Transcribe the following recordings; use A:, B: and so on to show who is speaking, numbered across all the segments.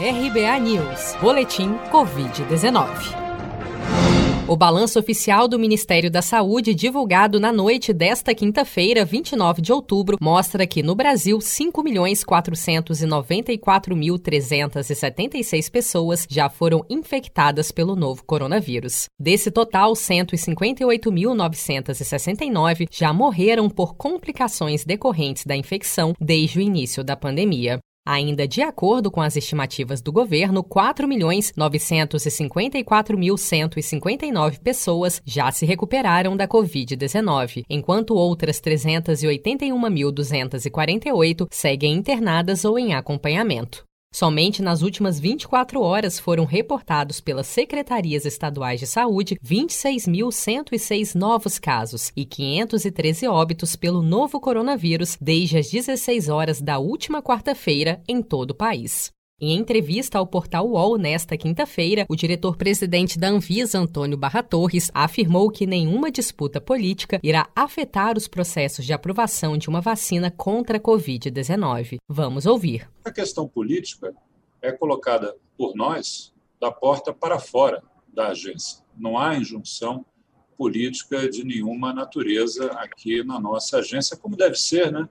A: RBA News, Boletim Covid-19. O balanço oficial do Ministério da Saúde, divulgado na noite desta quinta-feira, 29 de outubro, mostra que no Brasil 5.494.376 pessoas já foram infectadas pelo novo coronavírus. Desse total, 158.969 já morreram por complicações decorrentes da infecção desde o início da pandemia. Ainda de acordo com as estimativas do governo, 4.954.159 pessoas já se recuperaram da Covid-19, enquanto outras 381.248 seguem internadas ou em acompanhamento. Somente nas últimas 24 horas foram reportados pelas secretarias estaduais de saúde 26.106 novos casos e 513 óbitos pelo novo coronavírus desde as 16 horas da última quarta-feira em todo o país. Em entrevista ao portal UOL nesta quinta-feira, o diretor-presidente da Anvisa, Antônio Barra Torres, afirmou que nenhuma disputa política irá afetar os processos de aprovação de uma vacina contra a Covid-19. Vamos ouvir.
B: A questão política é colocada por nós da porta para fora da agência. Não há injunção política de nenhuma natureza aqui na nossa agência, como deve ser, né?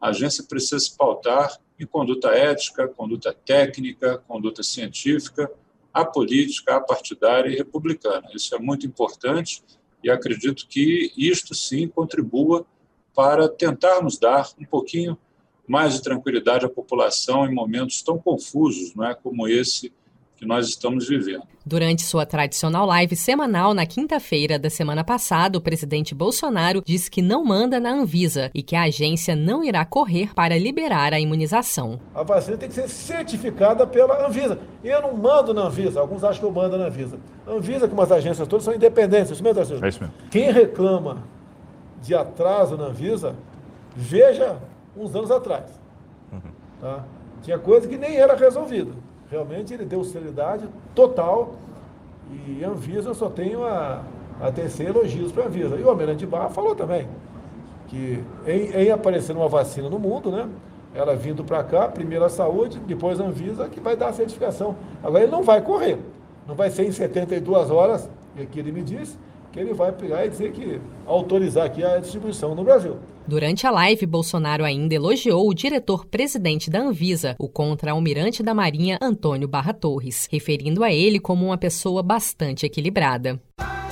B: A agência precisa se pautar em conduta ética, conduta técnica, conduta científica, apolítica, apartidária e republicana. Isso é muito importante e acredito que isto sim contribua para tentarmos dar um pouquinho mais de tranquilidade à população em momentos tão confusos, não é, como esse que nós estamos vivendo.
A: Durante sua tradicional live semanal na quinta-feira da semana passada, o presidente Bolsonaro disse que não manda na Anvisa e que a agência não irá correr para liberar a imunização.
C: A vacina tem que ser certificada pela Anvisa. E eu não mando na Anvisa, alguns acham que eu mando na Anvisa. A Anvisa, como as agências todas, são independentes. Isso mesmo, É isso mesmo. Quem reclama de atraso na Anvisa, veja uns anos atrás. Uhum. Tá? Tinha coisa que nem era resolvida. Realmente ele deu celeridade total e Anvisa só tenho a, a tecer elogios para a Anvisa. E o Almirante Barra falou também que em, em aparecer uma vacina no mundo, né? Ela vindo para cá, primeiro a saúde, depois a Anvisa, que vai dar a certificação. Agora ele não vai correr. Não vai ser em 72 horas, que ele me disse, que ele vai pegar e dizer que autorizar aqui a distribuição no Brasil.
A: Durante a live, Bolsonaro ainda elogiou o diretor-presidente da Anvisa, o contra-almirante da Marinha Antônio Barra Torres, referindo a ele como uma pessoa bastante equilibrada.